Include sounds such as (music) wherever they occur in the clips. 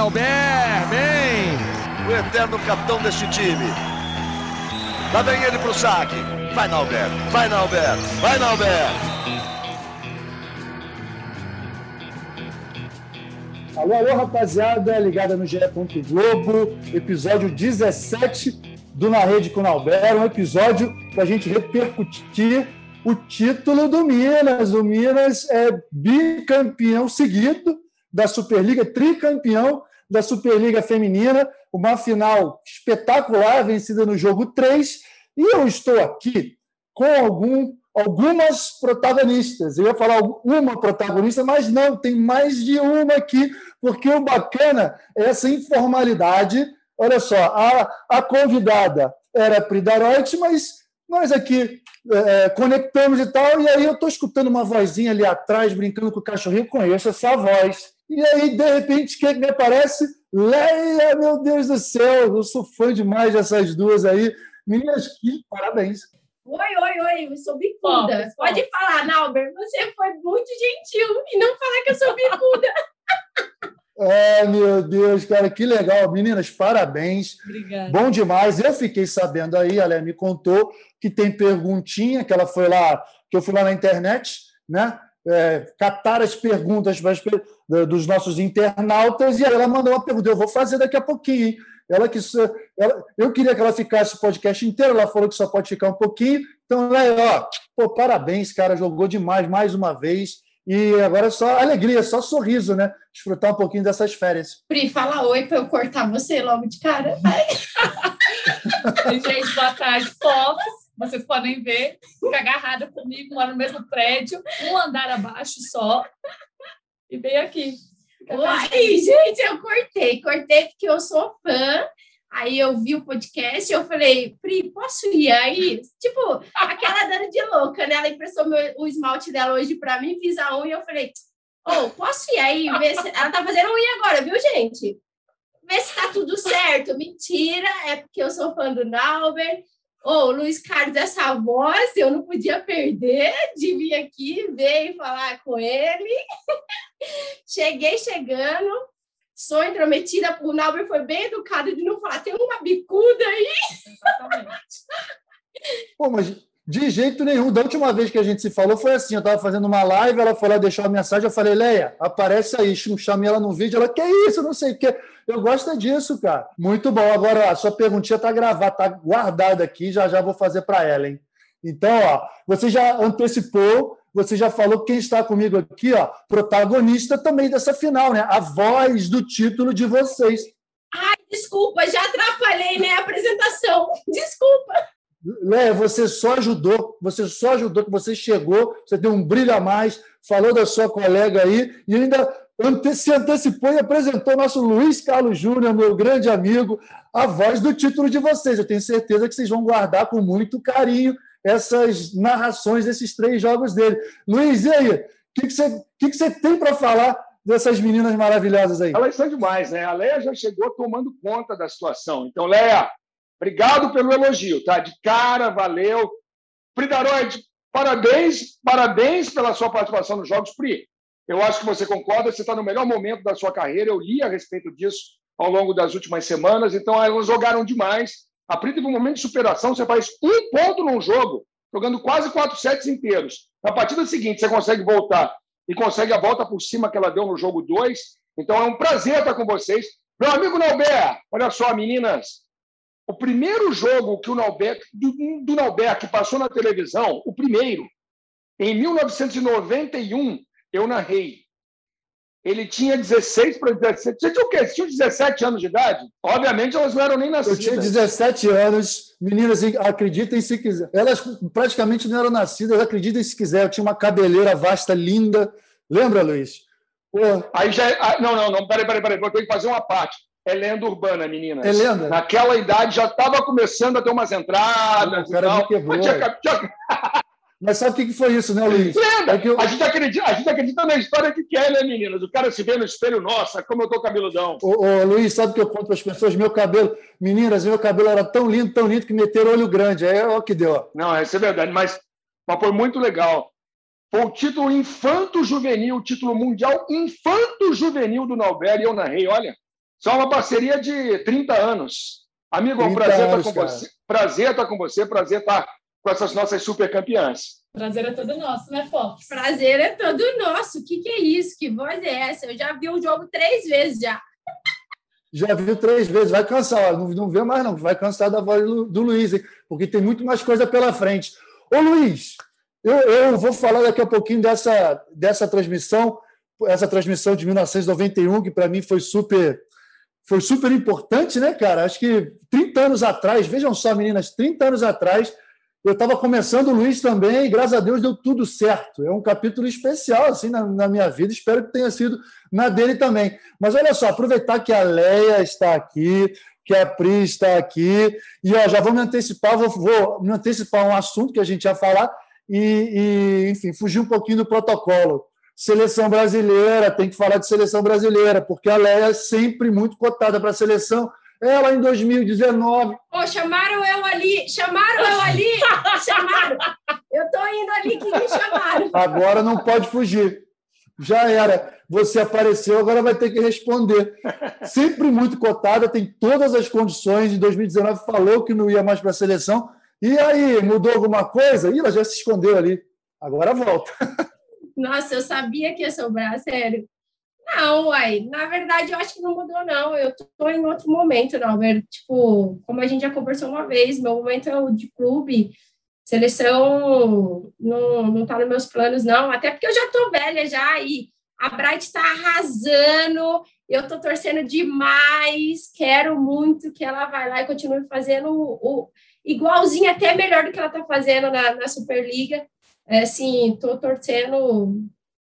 Nauber, bem! O eterno capitão deste time. Lá vem ele pro saque. Vai, Nauber, vai, Nauber, vai, Nauber! Alô, alô, rapaziada, ligada no GE. Globo, episódio 17 do Na Rede com o Nauber, um episódio para a gente repercutir o título do Minas. O Minas é bicampeão seguido da Superliga, tricampeão da Superliga Feminina, uma final espetacular, vencida no jogo 3. E eu estou aqui com algum, algumas protagonistas. Eu ia falar uma protagonista, mas não, tem mais de uma aqui, porque o bacana é essa informalidade. Olha só, a, a convidada era a Pridaroit, mas nós aqui é, conectamos e tal, e aí eu estou escutando uma vozinha ali atrás, brincando com o cachorrinho, conheço essa voz. E aí, de repente, quem me aparece? Leia, meu Deus do céu, eu sou fã demais dessas duas aí. Meninas, que parabéns. Oi, oi, oi, eu sou bicuda. Pode falar, Nauber, você foi muito gentil e não falar que eu sou bicuda. (laughs) É, meu Deus, cara, que legal. Meninas, parabéns. Obrigada. Bom demais. Eu fiquei sabendo aí, ela me contou que tem perguntinha, que ela foi lá, que eu fui lá na internet, né? É, catar as perguntas dos nossos internautas, e aí ela mandou uma pergunta. Eu vou fazer daqui a pouquinho, hein? Ela que ela, eu queria que ela ficasse o podcast inteiro, ela falou que só pode ficar um pouquinho. Então, né, ó, pô, parabéns, cara, jogou demais mais uma vez. E agora é só alegria, só sorriso, né? Desfrutar um pouquinho dessas férias. Pri, fala oi para eu cortar você logo de cara. (laughs) Gente, boa tarde, fofos. Vocês podem ver, fica agarrada comigo, mora no mesmo prédio, um andar abaixo só. E bem aqui. Oi, gente, eu cortei. Cortei porque eu sou fã Aí eu vi o podcast e eu falei, Pri, posso ir aí? Tipo, aquela dando de louca, né? Ela emprestou meu, o esmalte dela hoje para mim, fiz a unha. Eu falei, oh, posso ir aí? Ver se... Ela tá fazendo unha agora, viu, gente? Ver se tá tudo certo. Mentira, é porque eu sou fã do Nauber. Ô, oh, Luiz Carlos, essa voz eu não podia perder de vir aqui ver e falar com ele. (laughs) Cheguei chegando, sou intrometida, o Nauber foi bem educado de não falar, tem uma bicuda aí. Exatamente. Pô, mas de jeito nenhum. Da última vez que a gente se falou foi assim: eu estava fazendo uma live, ela foi lá deixar uma mensagem, eu falei, Leia, aparece aí, chamei ela no vídeo, ela, que isso, não sei o quê. Eu gosto disso, cara. Muito bom. Agora, a sua perguntinha está gravada, está guardada aqui, já já vou fazer para ela, hein? Então, ó, você já antecipou você já falou quem está comigo aqui, ó, protagonista também dessa final, né? A voz do título de vocês. Ai, desculpa, já atrapalhei, né, a apresentação. Desculpa. Léa, você só ajudou, você só ajudou que você chegou, você deu um brilho a mais, falou da sua colega aí e ainda se antecipou e apresentou nosso Luiz Carlos Júnior, meu grande amigo, a voz do título de vocês. Eu tenho certeza que vocês vão guardar com muito carinho essas narrações desses três jogos dele. Luiz, e aí? O que, que, você, que, que você tem para falar dessas meninas maravilhosas aí? Elas são demais, né? A Leia já chegou tomando conta da situação. Então, Leia, obrigado pelo elogio, tá? De cara, valeu. Pridaroid, parabéns, parabéns pela sua participação nos Jogos Pri. Eu acho que você concorda, você está no melhor momento da sua carreira. Eu li a respeito disso ao longo das últimas semanas. Então, elas jogaram demais. A Pri teve um momento de superação, você faz um ponto num jogo, jogando quase quatro sets inteiros. Na partida seguinte, você consegue voltar e consegue a volta por cima que ela deu no jogo 2. Então é um prazer estar com vocês. Meu amigo Nauber, olha só, meninas. O primeiro jogo que o Nauber, do, do Nauber que passou na televisão, o primeiro, em 1991, eu narrei. Ele tinha 16 para 17. Você tinha o quê? Você tinha 17 anos de idade? Obviamente, elas não eram nem nascidas. Eu tinha 17 anos. Meninas, acreditem se quiser. Elas praticamente não eram nascidas, acreditem se quiser. Eu tinha uma cabeleira vasta, linda. Lembra, Luiz? Pô. Aí já. É, ah, não, não, não. Peraí, peraí, peraí. Vou ter que fazer uma parte. É lenda urbana, meninas. É lenda? Naquela idade já estava começando a ter umas entradas. O cara me quebrou. Tinha, tinha... (laughs) Mas sabe o que foi isso, né, Luiz? Lembra? É eu... a, gente acredita, a gente acredita na história que quer, né, meninas? O cara se vê no espelho, nossa, como eu tô cabeludão. Ô, ô Luiz, sabe o que eu conto para as pessoas? Meu cabelo, meninas, meu cabelo era tão lindo, tão lindo que meteram olho grande. É o que deu. Não, isso é verdade, mas, mas foi muito legal. Foi o título infanto-juvenil, o título mundial infanto-juvenil do Nauber, e eu narrei, olha. Só uma parceria de 30 anos. Amigo, é um prazer anos, estar com cara. você. Prazer estar com você, prazer estar com essas nossas super campeãs. Prazer é todo nosso, né, Fox? Prazer é todo nosso. O que, que é isso? Que voz é essa? Eu já vi o jogo três vezes já. Já viu três vezes, vai cansar, não, não vê mais não, vai cansar da voz do, do Luiz, hein? porque tem muito mais coisa pela frente. Ô Luiz, eu, eu vou falar daqui a pouquinho dessa, dessa transmissão, essa transmissão de 1991, que para mim foi super foi super importante, né, cara? Acho que 30 anos atrás, vejam só, meninas, 30 anos atrás, eu estava começando o Luiz também, e graças a Deus deu tudo certo. É um capítulo especial assim na, na, minha vida, espero que tenha sido na dele também. Mas olha só, aproveitar que a Leia está aqui, que a Pri está aqui, e ó, já vou me antecipar, vou, vou me antecipar um assunto que a gente ia falar e, e, enfim, fugir um pouquinho do protocolo. Seleção brasileira, tem que falar de seleção brasileira, porque a Leia é sempre muito cotada para a seleção ela em 2019. Oh, chamaram eu ali, chamaram eu ali, (laughs) chamaram. Eu estou indo ali que me chamaram. Agora não pode fugir. Já era. Você apareceu, agora vai ter que responder. Sempre muito cotada, tem todas as condições. Em 2019 falou que não ia mais para a seleção. E aí, mudou alguma coisa? Ih, ela já se escondeu ali. Agora volta. (laughs) Nossa, eu sabia que ia sobrar, sério. Não, uai, na verdade eu acho que não mudou, não. Eu tô em outro momento, não, Tipo, como a gente já conversou uma vez, meu momento é o de clube, seleção não, não tá nos meus planos, não. Até porque eu já tô velha já e a Bright tá arrasando, eu tô torcendo demais, quero muito que ela vai lá e continue fazendo o, o igualzinho, até melhor do que ela tá fazendo na, na Superliga. É, assim, tô torcendo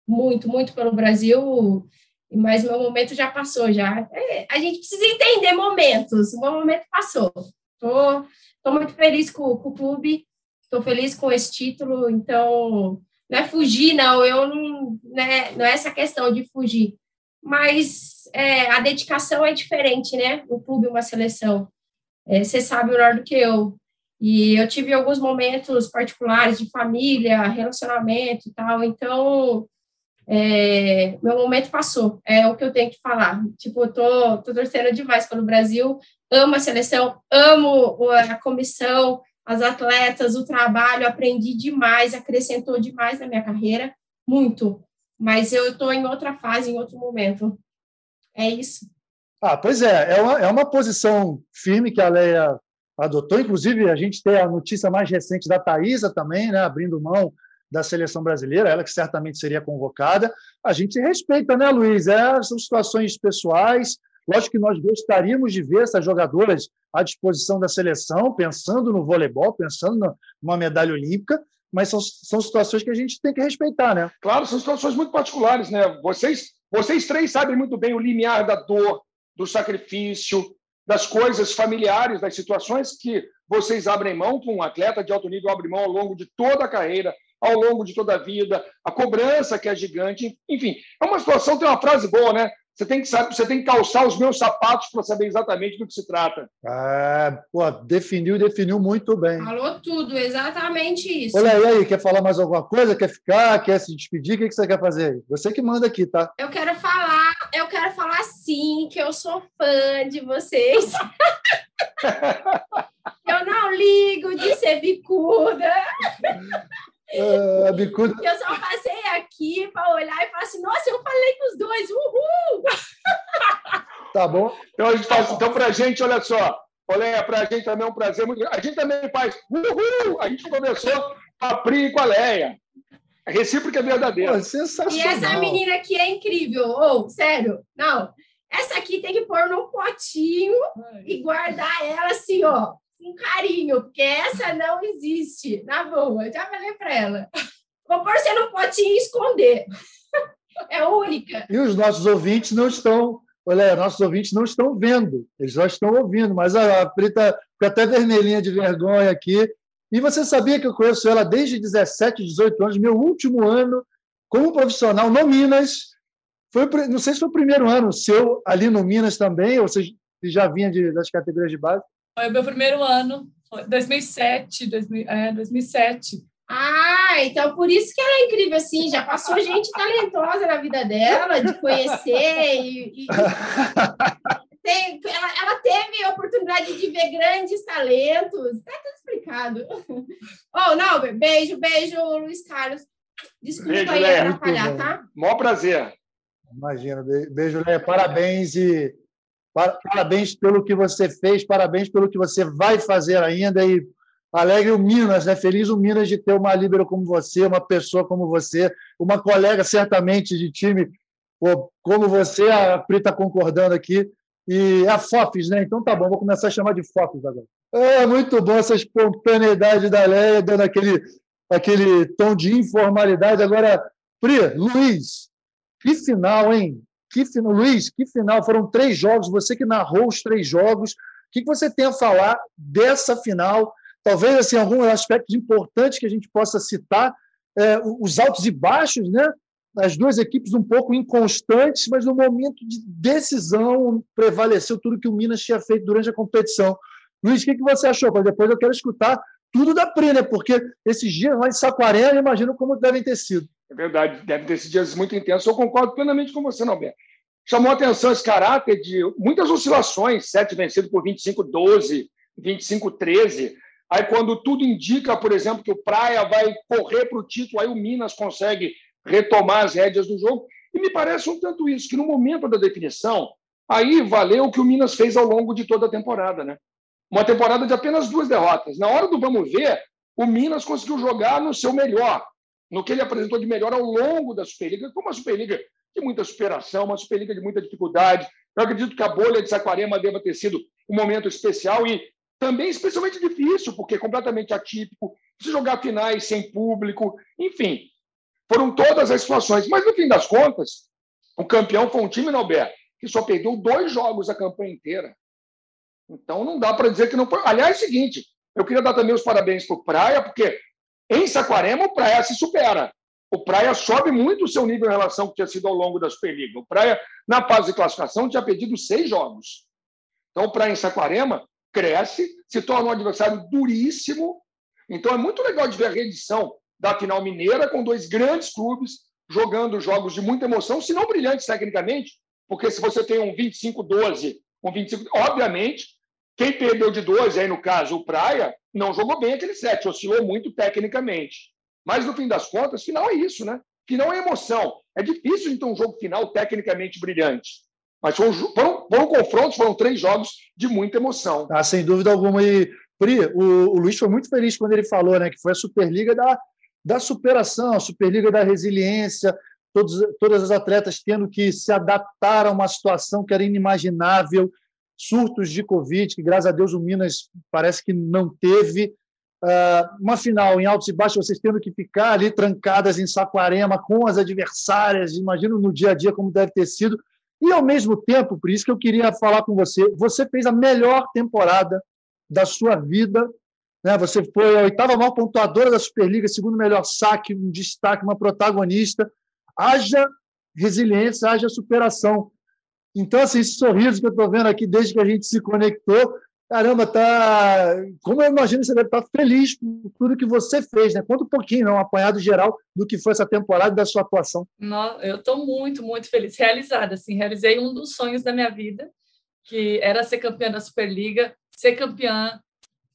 muito, muito pelo Brasil mas meu momento já passou já. É, a gente precisa entender momentos. O meu momento passou. Tô, tô muito feliz com, com o clube. Estou feliz com esse título. Então, não é fugir, não. Eu não, né, não é essa questão de fugir. Mas é, a dedicação é diferente, né? O clube, uma seleção. É, você sabe melhor do que eu. E eu tive alguns momentos particulares de família, relacionamento e tal. Então, é, meu momento passou, é o que eu tenho que falar. Tipo, eu tô, tô torcendo demais pelo Brasil, amo a seleção, amo a comissão, as atletas, o trabalho, aprendi demais, acrescentou demais na minha carreira, muito. Mas eu estou em outra fase, em outro momento. É isso. Ah, pois é, é uma, é uma posição firme que a Leia adotou. Inclusive, a gente tem a notícia mais recente da Thaisa também, né, abrindo mão da seleção brasileira, ela que certamente seria convocada. A gente respeita, né, Luiz? É, são situações pessoais. Lógico que nós gostaríamos de ver essas jogadoras à disposição da seleção, pensando no voleibol, pensando numa medalha olímpica, mas são, são situações que a gente tem que respeitar, né? Claro, são situações muito particulares, né? Vocês, vocês três sabem muito bem o limiar da dor, do sacrifício, das coisas familiares, das situações que vocês abrem mão, que um atleta de alto nível abre mão ao longo de toda a carreira, ao longo de toda a vida, a cobrança que é gigante, enfim, é uma situação, tem uma frase boa, né? Você tem que saber, você tem que calçar os meus sapatos para saber exatamente do que se trata. Ah, pô, definiu, definiu muito bem. Falou tudo, exatamente isso. Olha aí, aí, quer falar mais alguma coisa? Quer ficar? Quer se despedir? O que você quer fazer? Você que manda aqui, tá? Eu quero falar, eu quero falar sim, que eu sou fã de vocês. (laughs) eu não ligo de ser bicuda. Uh, bicuda... (laughs) Eu só passei aqui para olhar e falar assim: nossa, eu falei com os dois, uhul! Tá bom. Então, a gente faz, então para a gente, olha só, olha, para a gente também é um prazer muito A gente também faz uhul! A gente começou a Pri com a Leia. A recíproca é verdadeira. Pô, sensacional. E essa menina aqui é incrível. Ou, oh, sério, não. Essa aqui tem que pôr num potinho e guardar ela assim, ó, com carinho, porque essa não existe, na boa. Eu já falei para ela. Vou pôr você no potinho e esconder. É única. E os nossos ouvintes não estão, olha, nossos ouvintes não estão vendo, eles só estão ouvindo, mas a Prita fica até vermelhinha de vergonha aqui. E você sabia que eu conheço ela desde 17, 18 anos, meu último ano como profissional no Minas. Foi, não sei se foi o primeiro ano seu ali no Minas também, ou você já vinha de, das categorias de base. Foi o meu primeiro ano, 2007, 2000, é, 2007. Ah, então por isso que ela é incrível assim, já passou gente talentosa na vida dela, de conhecer e, e, (laughs) e teve a oportunidade de ver grandes talentos. Está tudo explicado. Oh, Nauber, beijo, beijo, Luiz Carlos. Desculpa beijo, aí Leia. atrapalhar, tá? Maior prazer. Imagina, beijo, Leia. Parabéns e parabéns pelo que você fez, parabéns pelo que você vai fazer ainda e alegre o Minas, né? Feliz o Minas de ter uma líbero como você, uma pessoa como você, uma colega certamente de time como você, a Pri está concordando aqui, e a FOFs, né? Então tá bom, vou começar a chamar de FOFs agora. É muito bom essa espontaneidade da Leia, dando aquele, aquele tom de informalidade. Agora, Pri, Luiz, que final, hein? Que final, Luiz, que final. Foram três jogos, você que narrou os três jogos. O que você tem a falar dessa final? Talvez assim, alguns aspectos importantes que a gente possa citar, é, os altos e baixos, né? As duas equipes um pouco inconstantes, mas no momento de decisão prevaleceu tudo que o Minas tinha feito durante a competição. Luiz, o que você achou? depois eu quero escutar tudo da Pri, né? Porque esses dias lá em Saquarema, imagino como devem ter sido. É verdade, devem ter sido dias muito intensos. Eu concordo plenamente com você, Norberto. Chamou a atenção esse caráter de muitas oscilações, sete vencido por 25-12, 25-13. Aí, quando tudo indica, por exemplo, que o Praia vai correr para o título, aí o Minas consegue retomar as rédeas do jogo. E me parece um tanto isso, que no momento da definição, aí valeu o que o Minas fez ao longo de toda a temporada. Né? Uma temporada de apenas duas derrotas. Na hora do vamos ver, o Minas conseguiu jogar no seu melhor, no que ele apresentou de melhor ao longo da Superliga, como uma Superliga de muita superação, uma Superliga de muita dificuldade. Eu acredito que a bolha de Saquarema deva ter sido um momento especial e também especialmente difícil, porque é completamente atípico, se jogar finais sem público, enfim, foram todas as situações. Mas, no fim das contas, o campeão foi um time, Norberto, que só perdeu dois jogos a campanha inteira. Então, não dá para dizer que não foi. Aliás, é o seguinte, eu queria dar também os parabéns para o Praia, porque em Saquarema o Praia se supera. O Praia sobe muito o seu nível em relação ao que tinha sido ao longo da Superliga. O Praia, na fase de classificação, tinha perdido seis jogos. Então, o Praia em Saquarema cresce, se torna um adversário duríssimo. Então é muito legal de ver a reedição da final mineira com dois grandes clubes jogando jogos de muita emoção, se não brilhantes tecnicamente, porque se você tem um 25-12, um 25, obviamente, quem perdeu de 12, aí no caso o Praia, não jogou bem aquele set, oscilou muito tecnicamente. Mas no fim das contas, final é isso, né? Final é emoção. É difícil então um jogo final tecnicamente brilhante. Mas foram, foram, foram confrontos, foram três jogos de muita emoção. Ah, sem dúvida alguma. E, Pri, o, o Luiz foi muito feliz quando ele falou né, que foi a Superliga da, da superação, a Superliga da resiliência, todos, todas as atletas tendo que se adaptar a uma situação que era inimaginável, surtos de Covid, que graças a Deus o Minas parece que não teve. Uh, uma final em altos e baixos, vocês tendo que ficar ali trancadas em Saquarema com as adversárias, imagino no dia a dia como deve ter sido. E, ao mesmo tempo, por isso que eu queria falar com você, você fez a melhor temporada da sua vida. Né? Você foi a oitava maior pontuadora da Superliga, segundo melhor saque, um destaque, uma protagonista. Haja resiliência, haja superação. Então, assim, esse sorriso que eu estou vendo aqui desde que a gente se conectou, caramba, tá. Como eu imagino você deve estar feliz por tudo que você fez, né? Conta um pouquinho, né? um apanhado geral do que foi essa temporada e da sua atuação. Não, eu estou muito, muito feliz, realizada, assim, realizei um dos sonhos da minha vida, que era ser campeã da Superliga, ser campeã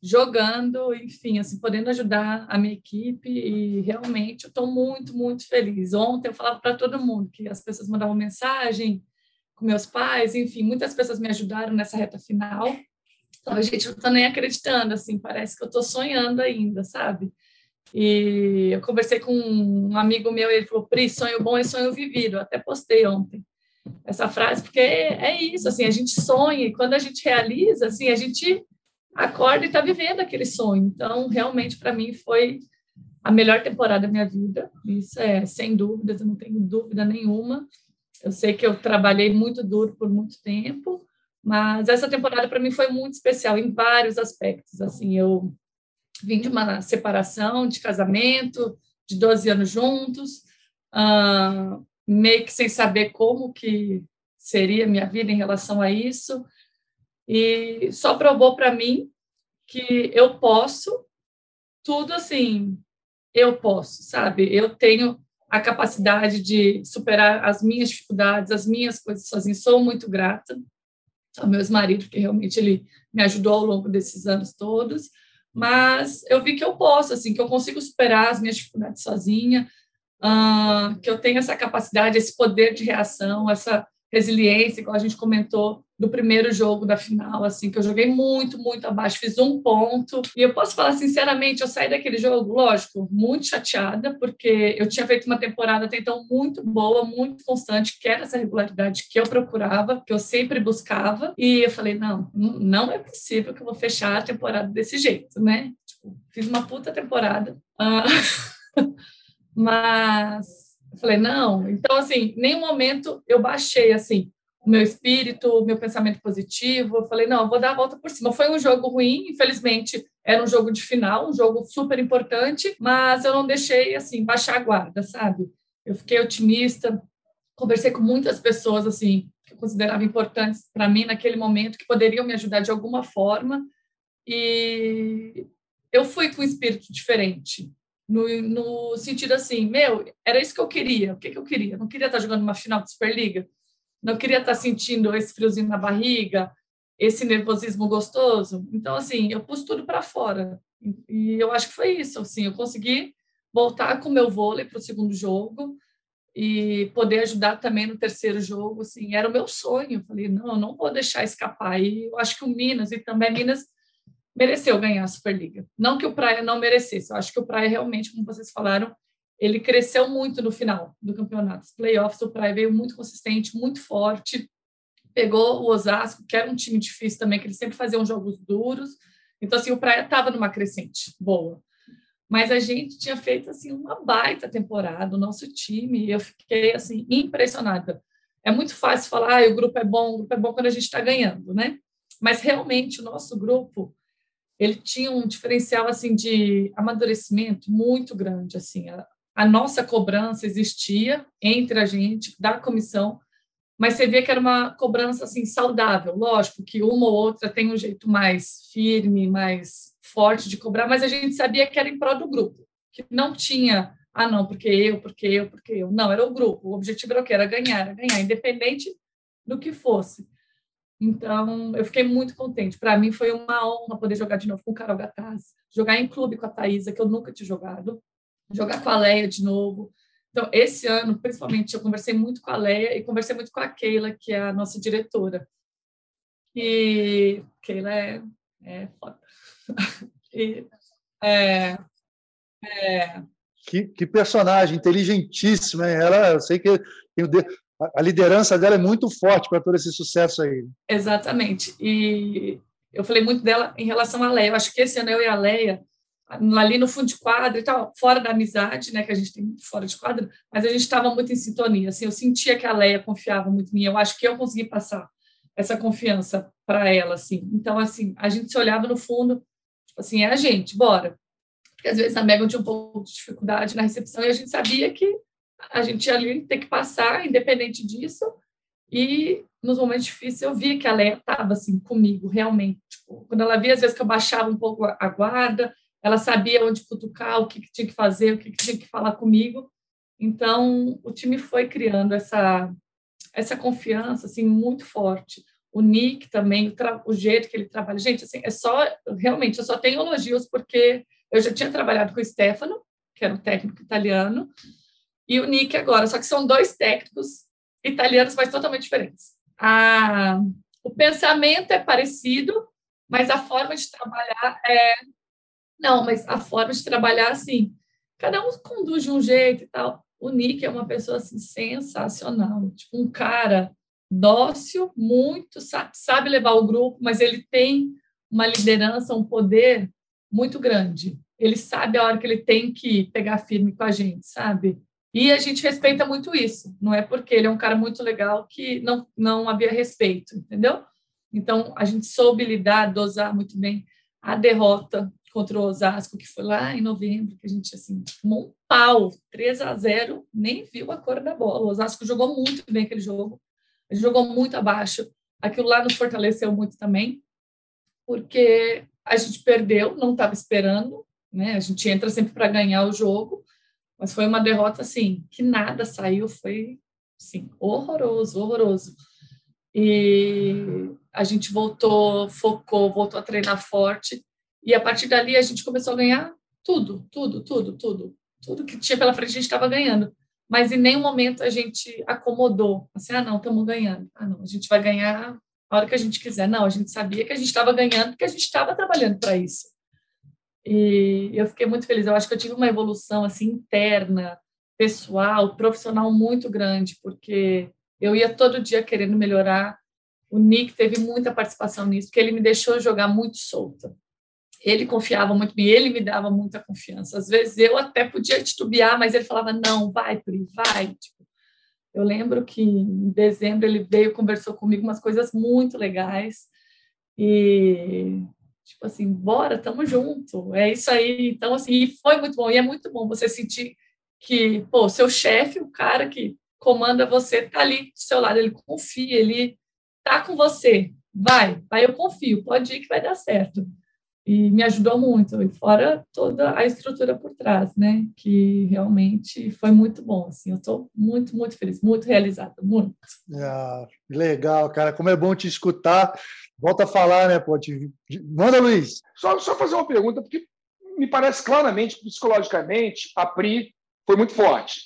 jogando, enfim, assim, podendo ajudar a minha equipe e realmente eu estou muito, muito feliz. Ontem eu falava para todo mundo que as pessoas mandavam mensagem com meus pais, enfim, muitas pessoas me ajudaram nessa reta final então, a gente não está nem acreditando, assim, parece que eu estou sonhando ainda, sabe? E eu conversei com um amigo meu, ele falou, Pri, sonho bom é sonho vivido. Eu até postei ontem essa frase, porque é, isso, assim, a gente sonha e quando a gente realiza, assim, a gente acorda e está vivendo aquele sonho. Então, realmente, para mim, foi a melhor temporada da minha vida. Isso é, sem dúvidas, eu não tenho dúvida nenhuma. Eu sei que eu trabalhei muito duro por muito tempo, mas essa temporada para mim foi muito especial em vários aspectos. Assim, eu vim de uma separação, de casamento, de 12 anos juntos, uh, meio que sem saber como que seria minha vida em relação a isso. E só provou para mim que eu posso tudo assim, eu posso, sabe? Eu tenho a capacidade de superar as minhas dificuldades, as minhas coisas sozinha. Sou muito grata ao meu ex-marido, porque realmente ele me ajudou ao longo desses anos todos, mas eu vi que eu posso, assim, que eu consigo superar as minhas dificuldades sozinha, uh, que eu tenho essa capacidade, esse poder de reação, essa resiliência, igual a gente comentou do primeiro jogo da final, assim, que eu joguei muito, muito abaixo, fiz um ponto. E eu posso falar sinceramente, eu saí daquele jogo, lógico, muito chateada, porque eu tinha feito uma temporada até então muito boa, muito constante, que era essa regularidade que eu procurava, que eu sempre buscava. E eu falei, não, não é possível que eu vou fechar a temporada desse jeito, né? Tipo, fiz uma puta temporada. Uh, (laughs) mas eu falei, não. Então, assim, nenhum momento eu baixei, assim, o meu espírito, o meu pensamento positivo. Eu falei, não, eu vou dar a volta por cima. Foi um jogo ruim, infelizmente, era um jogo de final, um jogo super importante, mas eu não deixei, assim, baixar a guarda, sabe? Eu fiquei otimista, conversei com muitas pessoas, assim, que eu considerava importantes para mim naquele momento, que poderiam me ajudar de alguma forma, e eu fui com um espírito diferente no, no sentido assim, meu, era isso que eu queria. O que, que eu queria? Eu não queria estar jogando uma final de Superliga, não queria estar sentindo esse friozinho na barriga, esse nervosismo gostoso. Então, assim, eu pus tudo para fora. E eu acho que foi isso, assim, eu consegui voltar com o meu vôlei para o segundo jogo e poder ajudar também no terceiro jogo, assim, era o meu sonho. Eu falei, não, eu não vou deixar escapar. E eu acho que o Minas, e também Minas mereceu ganhar a Superliga. Não que o Praia não merecesse, eu acho que o Praia realmente, como vocês falaram, ele cresceu muito no final do campeonato. Os playoffs, o Praia veio muito consistente, muito forte, pegou o Osasco, que era um time difícil também, que eles sempre faziam jogos duros. Então, assim, o Praia estava numa crescente boa. Mas a gente tinha feito, assim, uma baita temporada, o nosso time, e eu fiquei, assim, impressionada. É muito fácil falar, ah, o grupo é bom, o grupo é bom quando a gente está ganhando, né? Mas realmente o nosso grupo ele tinha um diferencial assim de amadurecimento muito grande assim a, nossa cobrança existia entre a gente da comissão mas você vê que era uma cobrança assim saudável. Lógico que uma ou outra tem um jeito mais firme mais forte de cobrar mas a gente sabia que era em prol do grupo que não tinha ah não porque eu porque eu porque eu. Não era o grupo. O objetivo era o que era ganhar era ganhar independente do que fosse. Então, eu fiquei muito contente. Para mim foi uma honra poder jogar de novo com o Carol Gataz, jogar em clube com a Thaisa, que eu nunca tinha jogado, jogar com a Leia de novo. Então, esse ano, principalmente, eu conversei muito com a Leia e conversei muito com a Keila, que é a nossa diretora. E Keila é, é foda. (laughs) E, é, é... Que, que personagem inteligentíssima, hein? Ela, eu sei que a liderança dela é muito forte para todo esse sucesso aí. Exatamente. E eu falei muito dela em relação à Leia. Eu acho que esse ano eu e a Leia, ali no fundo de quadro e tal, fora da amizade, né, que a gente tem fora de quadro, mas a gente estava muito em sintonia. Assim, eu sentia que a Leia confiava muito em mim. Eu acho que eu consegui passar essa confiança para ela, assim. Então, assim, a gente se olhava no fundo, tipo assim, é a gente, bora. Porque às vezes a Megan tinha um pouco de dificuldade na recepção e a gente sabia que a gente ali ter que passar, independente disso. E nos momentos difíceis eu via que a Leia estava assim comigo, realmente. Tipo, quando ela via, às vezes, que eu baixava um pouco a guarda, ela sabia onde cutucar, o que, que tinha que fazer, o que, que tinha que falar comigo. Então, o time foi criando essa, essa confiança assim, muito forte. O Nick também, o, o jeito que ele trabalha. Gente, assim, é só, realmente, eu só tenho elogios porque eu já tinha trabalhado com o Stefano, que era um técnico italiano, e o Nick agora, só que são dois técnicos italianos, mas totalmente diferentes. A, o pensamento é parecido, mas a forma de trabalhar é. Não, mas a forma de trabalhar, assim, cada um conduz de um jeito e tal. O Nick é uma pessoa assim, sensacional, tipo um cara dócil, muito, sabe, levar o grupo, mas ele tem uma liderança, um poder muito grande. Ele sabe a hora que ele tem que pegar firme com a gente, sabe? E a gente respeita muito isso. Não é porque ele é um cara muito legal que não, não havia respeito, entendeu? Então, a gente soube lidar, dosar muito bem a derrota contra o Osasco, que foi lá em novembro, que a gente, assim, tomou um pau, 3 a 0 nem viu a cor da bola. O Osasco jogou muito bem aquele jogo, jogou muito abaixo. Aquilo lá nos fortaleceu muito também, porque a gente perdeu, não estava esperando, né? A gente entra sempre para ganhar o jogo, mas foi uma derrota, assim, que nada saiu, foi, assim, horroroso, horroroso. E a gente voltou, focou, voltou a treinar forte. E a partir dali a gente começou a ganhar tudo, tudo, tudo, tudo. Tudo que tinha pela frente a gente estava ganhando. Mas em nenhum momento a gente acomodou. Assim, ah, não, estamos ganhando. Ah, não, a gente vai ganhar a hora que a gente quiser. Não, a gente sabia que a gente estava ganhando porque a gente estava trabalhando para isso. E eu fiquei muito feliz. Eu acho que eu tive uma evolução assim interna, pessoal, profissional muito grande, porque eu ia todo dia querendo melhorar. O Nick teve muita participação nisso, porque ele me deixou jogar muito solta. Ele confiava muito em mim, ele me dava muita confiança. Às vezes eu até podia titubear, mas ele falava: não, vai, Pri, vai. Tipo, eu lembro que em dezembro ele veio, conversou comigo umas coisas muito legais. E, tipo assim, bora, tamo junto. É isso aí. Então, assim, foi muito bom. E é muito bom você sentir que, pô, seu chefe, o cara que comanda você, tá ali do seu lado, ele confia, ele tá com você. Vai, vai, eu confio, pode ir que vai dar certo. E me ajudou muito, e fora toda a estrutura por trás, né? Que realmente foi muito bom, assim. Eu estou muito, muito feliz, muito realizada, muito. Ah, legal, cara. Como é bom te escutar. Volta a falar, né, pô? Manda, Luiz. Só, só fazer uma pergunta, porque me parece claramente, psicologicamente, a Pri foi muito forte.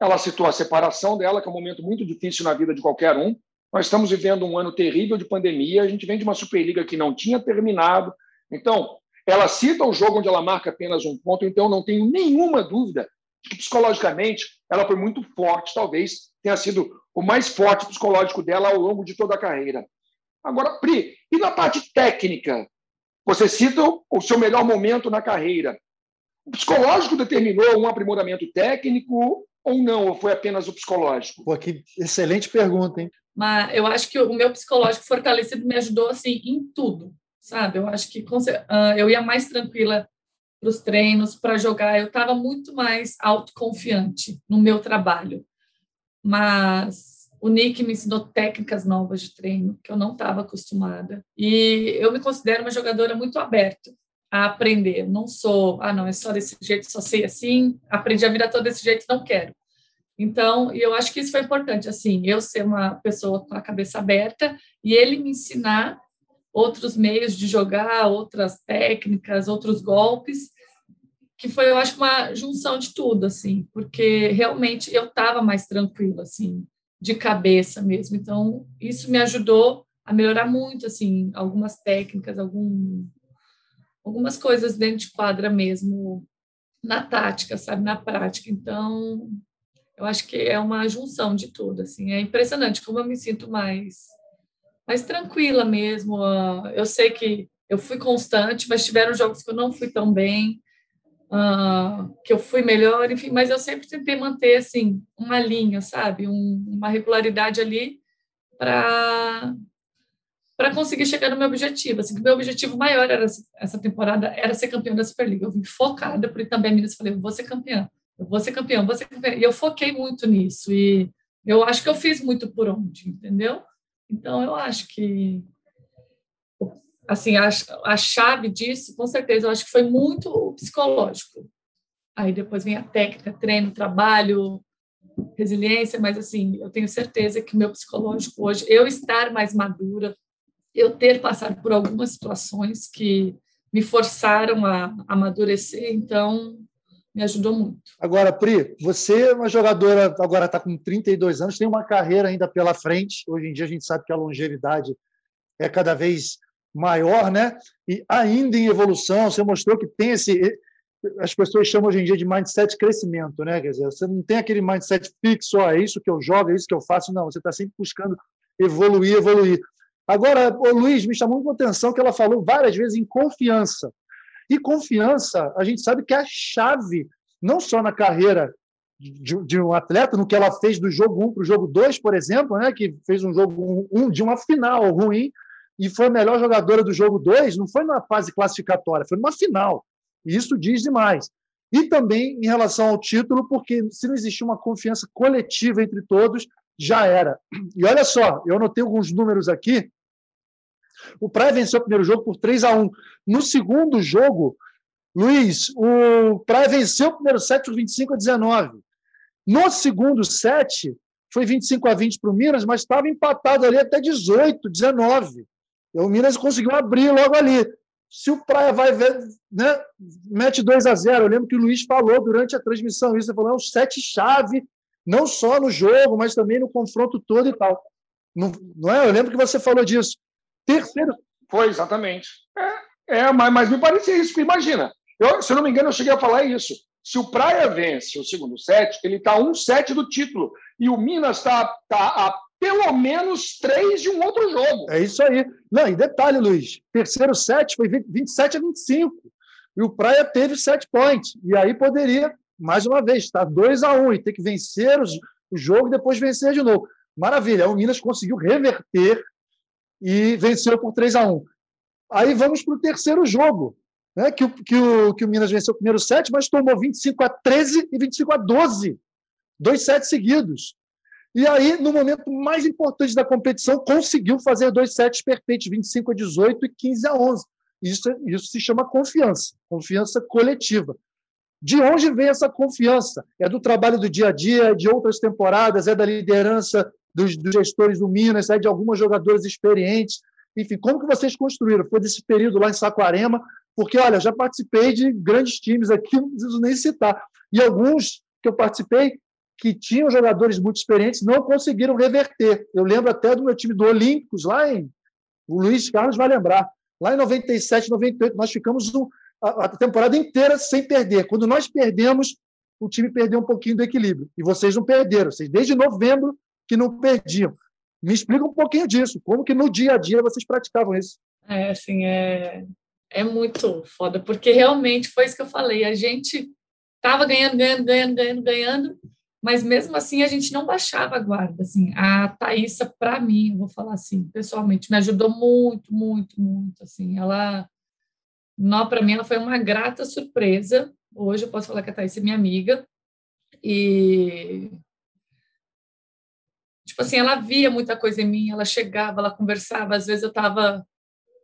Ela citou a separação dela, que é um momento muito difícil na vida de qualquer um. Nós estamos vivendo um ano terrível de pandemia, a gente vem de uma Superliga que não tinha terminado. Então, ela cita o jogo onde ela marca apenas um ponto, então não tenho nenhuma dúvida que psicologicamente ela foi muito forte, talvez tenha sido o mais forte psicológico dela ao longo de toda a carreira. Agora, Pri, e na parte técnica? Você cita o seu melhor momento na carreira. O psicológico determinou um aprimoramento técnico ou não? Ou foi apenas o psicológico? Pô, que excelente pergunta, hein? Mas eu acho que o meu psicológico fortalecido me ajudou assim em tudo, sabe? Eu acho que uh, eu ia mais tranquila para os treinos, para jogar. Eu estava muito mais autoconfiante no meu trabalho. Mas o Nick me ensinou técnicas novas de treino que eu não estava acostumada. E eu me considero uma jogadora muito aberta a aprender. Não sou, ah, não, é só desse jeito, só sei assim, aprendi a vida toda desse jeito, não quero. Então, eu acho que isso foi importante, assim, eu ser uma pessoa com a cabeça aberta e ele me ensinar outros meios de jogar, outras técnicas, outros golpes, que foi, eu acho, uma junção de tudo, assim, porque realmente eu estava mais tranquila, assim, de cabeça mesmo. Então, isso me ajudou a melhorar muito, assim, algumas técnicas, algum, algumas coisas dentro de quadra mesmo, na tática, sabe, na prática. Então, eu acho que é uma junção de tudo, assim, é impressionante como eu me sinto mais mais tranquila mesmo. Ah, eu sei que eu fui constante, mas tiveram jogos que eu não fui tão bem, uh, que eu fui melhor, enfim, mas eu sempre tentei manter assim uma linha, sabe, um, uma regularidade ali para para conseguir chegar no meu objetivo. Assim, o meu objetivo maior era essa temporada era ser campeã da Superliga. Eu vim focada, a Minas falei, vou ser campeã eu vou ser campeão, vou ser campeão. E eu foquei muito nisso. E eu acho que eu fiz muito por onde, entendeu? Então, eu acho que assim a, a chave disso, com certeza, eu acho que foi muito psicológico. Aí depois vem a técnica, treino, trabalho, resiliência, mas assim, eu tenho certeza que o meu psicológico hoje, eu estar mais madura, eu ter passado por algumas situações que me forçaram a, amadurecer, então me ajudou muito. Agora, Pri, você é uma jogadora, agora está com 32 anos, tem uma carreira ainda pela frente. Hoje em dia a gente sabe que a longevidade é cada vez maior, né? E ainda em evolução, você mostrou que tem esse. As pessoas chamam hoje em dia de mindset crescimento, né? Quer dizer, você não tem aquele mindset fixo, ó, é isso que eu jogo, é isso que eu faço, não. Você está sempre buscando evoluir, evoluir. Agora, o Luiz, me chamou muita atenção que ela falou várias vezes em confiança. E confiança, a gente sabe que é a chave, não só na carreira de, de um atleta, no que ela fez do jogo 1 para o jogo 2, por exemplo, né, que fez um jogo 1 um, de uma final ruim e foi a melhor jogadora do jogo 2, não foi na fase classificatória, foi numa final. E isso diz demais. E também em relação ao título, porque se não existir uma confiança coletiva entre todos, já era. E olha só, eu anotei alguns números aqui o Praia venceu o primeiro jogo por 3 a 1 No segundo jogo, Luiz, o Praia venceu o primeiro set por 25 a 19. No segundo set, foi 25 a 20 para o Minas, mas estava empatado ali até 18, 19. E o Minas conseguiu abrir logo ali. Se o Praia vai ver, né, mete 2 a 0 Eu lembro que o Luiz falou durante a transmissão isso, ele falou, é um sete-chave, não só no jogo, mas também no confronto todo e tal. Não, não é? Eu lembro que você falou disso. Terceiro. Foi, exatamente. É, é mas, mas me parecia isso. Imagina, eu, se eu não me engano, eu cheguei a falar isso. Se o Praia vence o segundo set, ele está um set do título. E o Minas está tá a pelo menos três de um outro jogo. É isso aí. Não, e detalhe, Luiz: terceiro set foi 27 a 25. E o Praia teve sete points. E aí poderia, mais uma vez, estar 2 a 1 um, e ter que vencer o jogo e depois vencer de novo. Maravilha. O Minas conseguiu reverter e venceu por 3 a 1 Aí vamos para o terceiro jogo né, que, o, que, o, que o Minas venceu o primeiro set, mas tomou 25 a 13 e 25 a 12. Dois sets seguidos. E aí, no momento mais importante da competição, conseguiu fazer dois sets perfeitos, 25 a 18 e 15 a 11. Isso, isso se chama confiança, confiança coletiva. De onde vem essa confiança? É do trabalho do dia a dia, de outras temporadas, é da liderança dos, dos gestores do Minas, de algumas jogadoras experientes. Enfim, como que vocês construíram? Foi desse período lá em Saquarema, porque, olha, já participei de grandes times aqui, não preciso nem citar. E alguns que eu participei, que tinham jogadores muito experientes, não conseguiram reverter. Eu lembro até do meu time do Olímpicos, lá em. O Luiz Carlos vai lembrar. Lá em 97, 98, nós ficamos a, a temporada inteira sem perder. Quando nós perdemos, o time perdeu um pouquinho do equilíbrio. E vocês não perderam. Vocês, desde novembro, que não perdiam. Me explica um pouquinho disso. Como que no dia a dia vocês praticavam isso? É, assim, é, é muito foda, porque realmente foi isso que eu falei. A gente estava ganhando, ganhando, ganhando, ganhando, ganhando, mas mesmo assim a gente não baixava a guarda. Assim, a Thaísa, para mim, eu vou falar assim, pessoalmente, me ajudou muito, muito, muito. Assim, ela, para mim, ela foi uma grata surpresa. Hoje eu posso falar que a Thaís é minha amiga e tipo assim, ela via muita coisa em mim, ela chegava, ela conversava, às vezes eu estava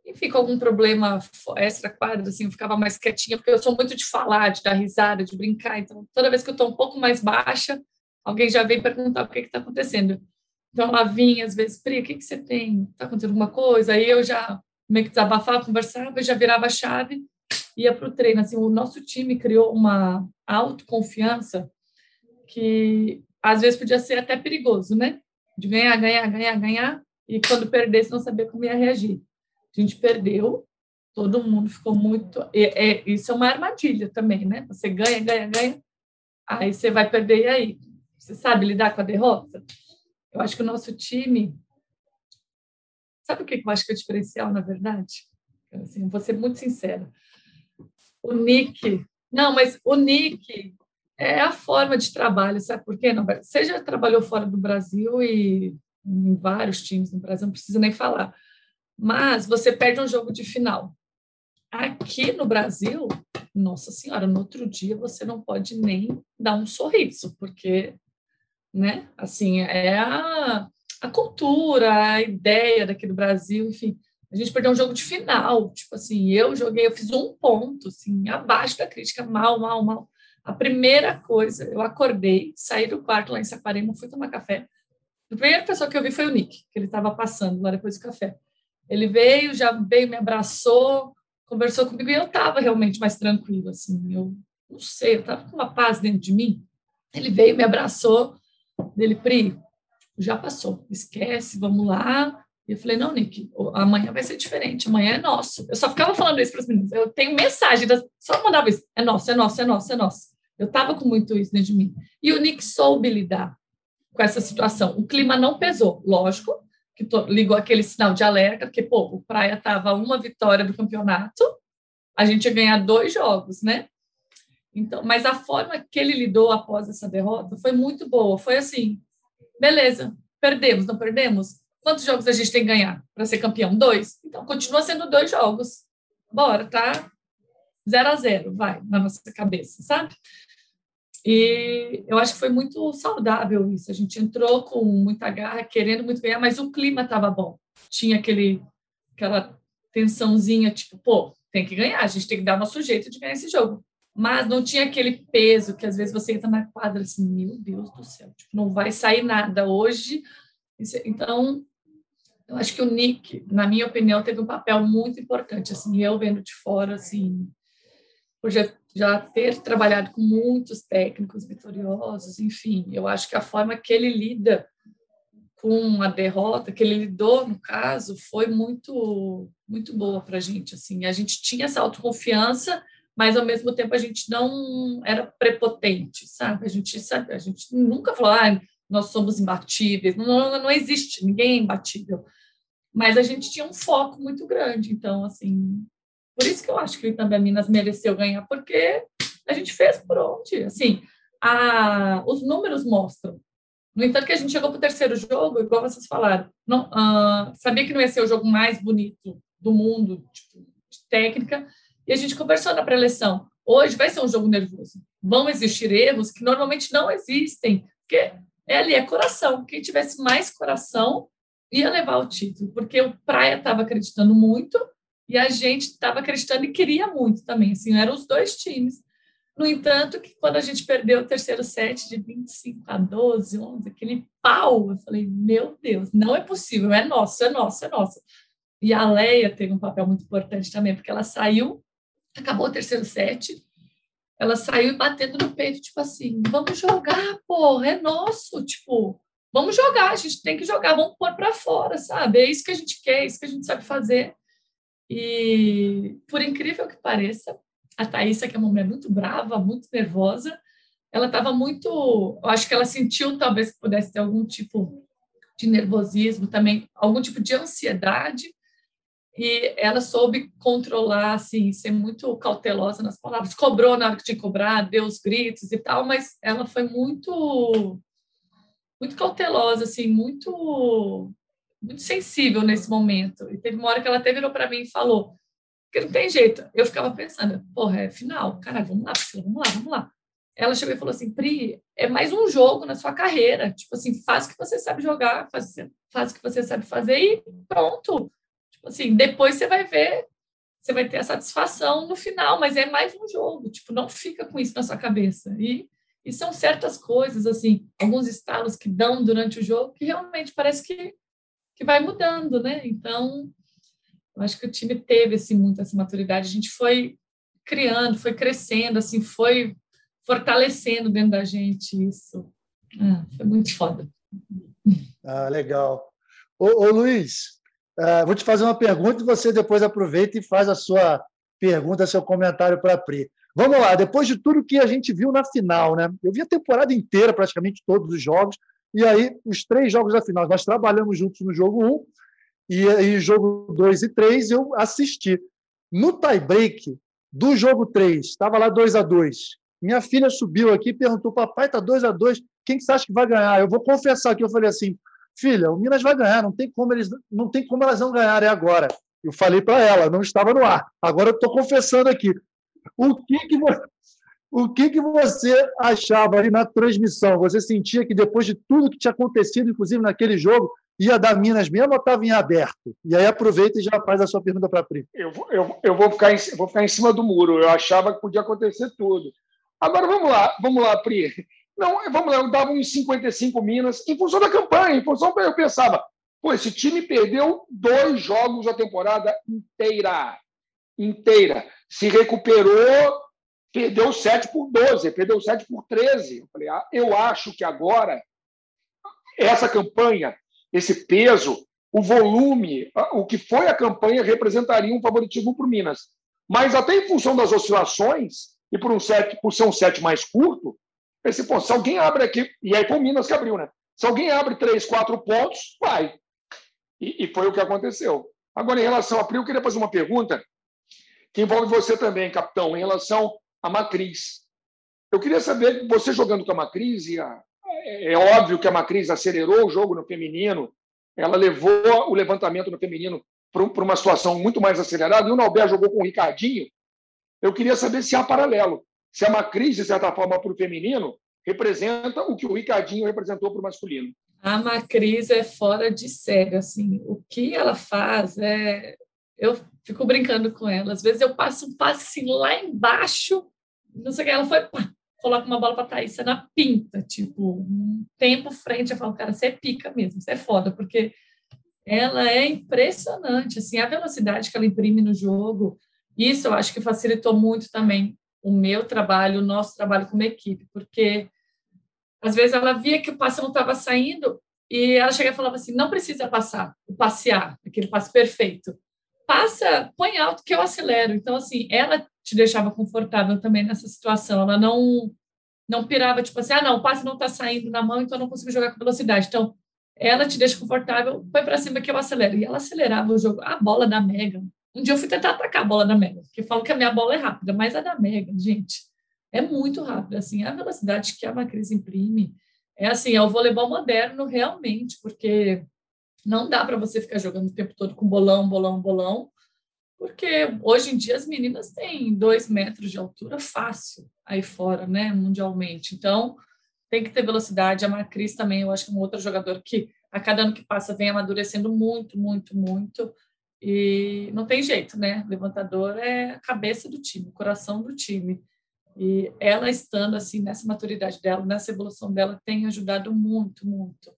enfim, com algum problema extra quadro, assim, eu ficava mais quietinha, porque eu sou muito de falar, de dar risada, de brincar. Então, toda vez que eu estou um pouco mais baixa, alguém já vem perguntar o que está acontecendo. Então, ela vinha, às vezes, Pri, o que, que você tem? Está acontecendo alguma coisa? Aí eu já meio que desabafava, conversava, já virava a chave, ia para o treino. Assim, o nosso time criou uma autoconfiança que, às vezes, podia ser até perigoso, né? De ganhar, ganhar, ganhar, ganhar, e quando perdesse, não saber como ia reagir. A gente perdeu, todo mundo ficou muito. É, é, isso é uma armadilha também, né? Você ganha, ganha, ganha, aí você vai perder, e aí? Você sabe lidar com a derrota? Eu acho que o nosso time. Sabe o que eu acho que é o diferencial, na verdade? Assim, vou ser muito sincera. O Nick. Não, mas o Nick é a forma de trabalho, sabe por quê? Não, você já trabalhou fora do Brasil e em vários times no Brasil, não precisa nem falar mas você perde um jogo de final. Aqui no Brasil, nossa senhora, no outro dia você não pode nem dar um sorriso, porque, né, assim, é a, a cultura, a ideia daqui do Brasil, enfim. A gente perdeu um jogo de final, tipo assim, eu joguei, eu fiz um ponto, assim, abaixo da crítica, mal, mal, mal. A primeira coisa, eu acordei, saí do quarto lá em Saquarema, fui tomar café. A primeira pessoa que eu vi foi o Nick, que ele estava passando lá depois do café. Ele veio, já veio, me abraçou, conversou comigo e eu estava realmente mais tranquilo, assim. Eu não sei, eu estava com uma paz dentro de mim. Ele veio, me abraçou, dele, Pri, já passou, esquece, vamos lá. E eu falei, não, Nick, amanhã vai ser diferente, amanhã é nosso. Eu só ficava falando isso para as meninas. Eu tenho mensagem, só mandava isso. É nosso, é nosso, é nosso, é nosso. Eu estava com muito isso dentro de mim. E o Nick soube lidar com essa situação. O clima não pesou, lógico, que ligou aquele sinal de alerta, porque, pô, o Praia estava uma vitória do campeonato, a gente ia ganhar dois jogos, né? Então, mas a forma que ele lidou após essa derrota foi muito boa. Foi assim, beleza, perdemos, não perdemos? Quantos jogos a gente tem que ganhar para ser campeão? Dois. Então, continua sendo dois jogos. Bora, tá? Zero a zero, vai, na nossa cabeça, sabe? E eu acho que foi muito saudável isso. A gente entrou com muita garra, querendo muito ganhar, mas o clima estava bom. Tinha aquele, aquela tensãozinha, tipo, pô, tem que ganhar, a gente tem que dar nosso jeito de ganhar esse jogo. mas não tinha aquele peso que às vezes você entra na quadra assim, meu Deus do céu, tipo, não vai sair nada hoje. Então, eu acho que o Nick, na minha opinião, teve um papel muito importante, assim, eu vendo de fora, assim, por já, ter trabalhado com muitos técnicos vitoriosos, enfim, eu acho que a forma que ele lida com a derrota, que ele lidou, no caso, foi muito, muito boa para a gente, assim, a gente tinha essa autoconfiança, mas ao mesmo tempo a gente não era prepotente, sabe? A gente sabe, a gente nunca falou, ah, nós somos imbatíveis, não, não, não existe, ninguém é imbatível. Mas a gente tinha um foco muito grande, então, assim, por isso que eu acho que também a Minas mereceu ganhar, porque a gente fez por onde, assim, a, os números mostram. No entanto, que a gente chegou para o terceiro jogo, igual vocês falaram, não, uh, sabia que não ia ser o jogo mais bonito do mundo, tipo, de técnica, e a gente conversou na pré-eleição. Hoje vai ser um jogo nervoso. Vão existir erros que normalmente não existem, porque é ali, é coração. Quem tivesse mais coração ia levar o título, porque o Praia estava acreditando muito e a gente estava acreditando e queria muito também. Assim, eram os dois times. No entanto, que quando a gente perdeu o terceiro set de 25 a 12, 11, aquele pau, eu falei, meu Deus, não é possível, é nosso, é nosso, é nosso. E a Leia teve um papel muito importante também, porque ela saiu acabou o terceiro set, ela saiu batendo no peito, tipo assim, vamos jogar, porra, é nosso, tipo, vamos jogar, a gente tem que jogar, vamos pôr para fora, sabe? É isso que a gente quer, é isso que a gente sabe fazer. E, por incrível que pareça, a Thaísa, que é uma mulher muito brava, muito nervosa, ela estava muito. Eu acho que ela sentiu talvez que pudesse ter algum tipo de nervosismo também, algum tipo de ansiedade, e ela soube controlar, assim, ser muito cautelosa nas palavras. Cobrou na hora que tinha que cobrar, deu os gritos e tal, mas ela foi muito, muito cautelosa, assim, muito, muito sensível nesse momento. E teve uma hora que ela até virou para mim e falou que não tem jeito. Eu ficava pensando, porra, é final, cara, vamos lá, Priscila, vamos lá, vamos lá. Ela chegou e falou assim, Pri, é mais um jogo na sua carreira. Tipo assim, faz o que você sabe jogar, faz, faz o que você sabe fazer e pronto assim, depois você vai ver, você vai ter a satisfação no final, mas é mais um jogo, tipo, não fica com isso na sua cabeça. E, e são certas coisas, assim, alguns estalos que dão durante o jogo que realmente parece que, que vai mudando, né? Então, eu acho que o time teve, assim, muita essa maturidade. A gente foi criando, foi crescendo, assim, foi fortalecendo dentro da gente isso. Ah, foi muito foda. Ah, legal. Ô, ô Luiz, Uh, vou te fazer uma pergunta e você depois aproveita e faz a sua pergunta, seu comentário para a Pri. Vamos lá, depois de tudo que a gente viu na final, né? Eu vi a temporada inteira, praticamente todos os jogos, e aí os três jogos da final. Nós trabalhamos juntos no jogo 1 um, e, e jogo 2 e 3 eu assisti. No tie-break do jogo 3, estava lá 2 a 2 Minha filha subiu aqui e perguntou: Papai, está 2 a 2 quem que você acha que vai ganhar? Eu vou confessar que eu falei assim: filha, o Minas vai ganhar, não tem como eles, não tem como elas não ganharem agora. Eu falei para ela, não estava no ar. Agora eu estou confessando aqui. O que que o que que você achava ali na transmissão? Você sentia que depois de tudo que tinha acontecido, inclusive naquele jogo, ia dar Minas mesmo ou estava em aberto? E aí aproveita e já faz a sua pergunta para a Pri. Eu, eu, eu vou, ficar em, vou ficar em cima do muro. Eu achava que podia acontecer tudo. Agora vamos lá, vamos lá, Pri. Não, vamos lá, eu dava uns 55 Minas, em função da campanha, em função, eu pensava, pô, esse time perdeu dois jogos da temporada inteira. Inteira. Se recuperou, perdeu 7 por 12, perdeu 7 por 13. Eu falei, ah, eu acho que agora, essa campanha, esse peso, o volume, o que foi a campanha representaria um favoritismo para o Minas. Mas até em função das oscilações, e por, um set, por ser um set mais curto, Pensei, pô, se alguém abre aqui, e aí foi o Minas que abriu, né? Se alguém abre três, quatro pontos, vai. E, e foi o que aconteceu. Agora, em relação a Pri, eu queria fazer uma pergunta que envolve você também, capitão, em relação à Macris. Eu queria saber, você jogando com a Macris, e a, é, é óbvio que a Macris acelerou o jogo no feminino, ela levou o levantamento no feminino para uma situação muito mais acelerada, e o Nauber jogou com o Ricardinho. Eu queria saber se há paralelo se uma crise, de certa forma, para o feminino, representa o que o Ricardinho representou para o masculino. A Macris é fora de série, assim. O que ela faz é... Eu fico brincando com ela. Às vezes eu passo um passe assim, lá embaixo não sei o que, ela foi, pá, coloca uma bola para Thaís na pinta, tipo, um tempo frente, eu falo, cara, você é pica mesmo, você é foda, porque ela é impressionante, assim, a velocidade que ela imprime no jogo, isso eu acho que facilitou muito também o meu trabalho, o nosso trabalho como equipe, porque às vezes ela via que o passe não estava saindo e ela chegava e falava assim, não precisa passar, o passear, aquele passe perfeito, passa, põe alto que eu acelero. Então, assim, ela te deixava confortável também nessa situação. Ela não não pirava, tipo assim, ah, não, o passe não está saindo na mão, então eu não consigo jogar com velocidade. Então, ela te deixa confortável, põe para cima que eu acelero. E ela acelerava o jogo. A bola da Mega. Um dia eu fui tentar atacar a bola da Mega, porque falam que a minha bola é rápida, mas a da Mega, gente, é muito rápida. Assim, a velocidade que a Macris imprime é assim, é o voleibol moderno realmente, porque não dá para você ficar jogando o tempo todo com bolão, bolão, bolão, porque hoje em dia as meninas têm dois metros de altura fácil aí fora, né, mundialmente. Então, tem que ter velocidade. A Macris também, eu acho que é um outro jogador que a cada ano que passa vem amadurecendo muito, muito, muito. E não tem jeito, né? Levantador é a cabeça do time, o coração do time. E ela estando assim nessa maturidade dela, nessa evolução dela, tem ajudado muito, muito.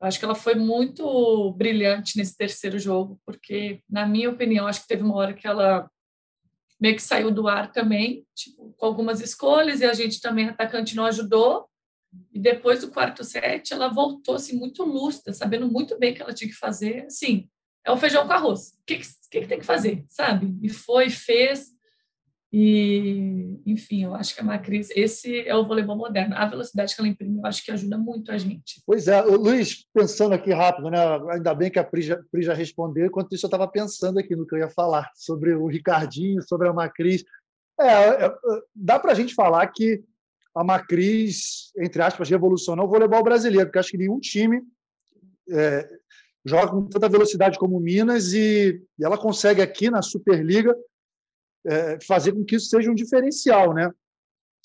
Acho que ela foi muito brilhante nesse terceiro jogo, porque, na minha opinião, acho que teve uma hora que ela meio que saiu do ar também, tipo, com algumas escolhas, e a gente também, atacante, não ajudou. E depois do quarto set, ela voltou assim, muito lúcida, sabendo muito bem o que ela tinha que fazer. Assim, é o feijão com arroz. O que, que, que tem que fazer, sabe? E foi, fez. E, enfim, eu acho que a Macris, esse é o voleibol moderno. A velocidade que ela imprime, eu acho que ajuda muito a gente. Pois é, Luiz, pensando aqui rápido, né? ainda bem que a Pri já, Pri já respondeu, enquanto isso eu estava pensando aqui no que eu ia falar, (laughs) sobre o Ricardinho, sobre a Macris. É, é, é dá para a gente falar que a Macris, entre aspas, revolucionou o voleibol brasileiro, porque acho que nenhum time é, joga com tanta velocidade como o Minas e, e ela consegue aqui na Superliga é, fazer com que isso seja um diferencial, né?